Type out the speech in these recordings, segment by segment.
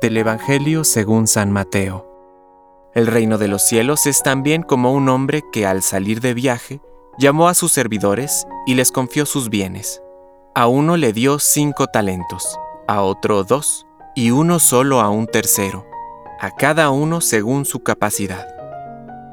Del Evangelio según San Mateo. El reino de los cielos es también como un hombre que al salir de viaje llamó a sus servidores y les confió sus bienes. A uno le dio cinco talentos, a otro dos, y uno solo a un tercero, a cada uno según su capacidad.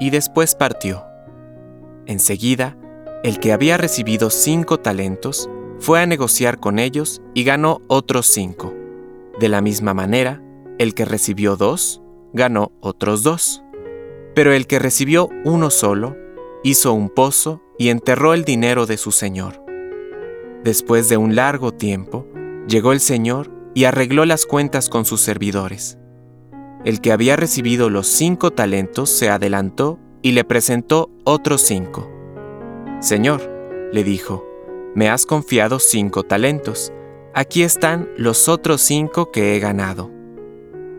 Y después partió. Enseguida, el que había recibido cinco talentos fue a negociar con ellos y ganó otros cinco. De la misma manera, el que recibió dos, ganó otros dos. Pero el que recibió uno solo, hizo un pozo y enterró el dinero de su señor. Después de un largo tiempo, llegó el señor y arregló las cuentas con sus servidores. El que había recibido los cinco talentos se adelantó y le presentó otros cinco. Señor, le dijo, me has confiado cinco talentos. Aquí están los otros cinco que he ganado.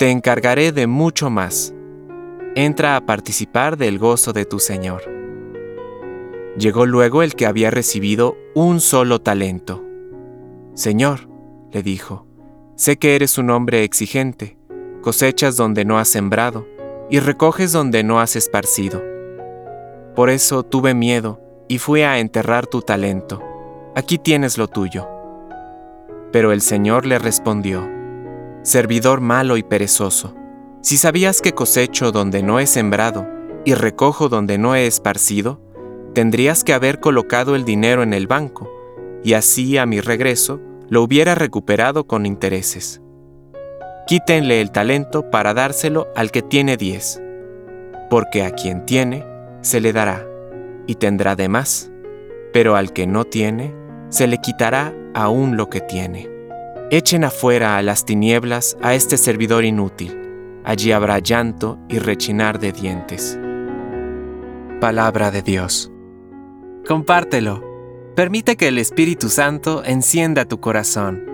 te encargaré de mucho más. Entra a participar del gozo de tu Señor. Llegó luego el que había recibido un solo talento. Señor, le dijo, sé que eres un hombre exigente, cosechas donde no has sembrado y recoges donde no has esparcido. Por eso tuve miedo y fui a enterrar tu talento. Aquí tienes lo tuyo. Pero el Señor le respondió, servidor malo y perezoso, si sabías que cosecho donde no he sembrado y recojo donde no he esparcido, tendrías que haber colocado el dinero en el banco, y así a mi regreso lo hubiera recuperado con intereses. Quítenle el talento para dárselo al que tiene diez, porque a quien tiene, se le dará, y tendrá de más, pero al que no tiene, se le quitará aún lo que tiene. Echen afuera a las tinieblas a este servidor inútil. Allí habrá llanto y rechinar de dientes. Palabra de Dios. Compártelo. Permite que el Espíritu Santo encienda tu corazón.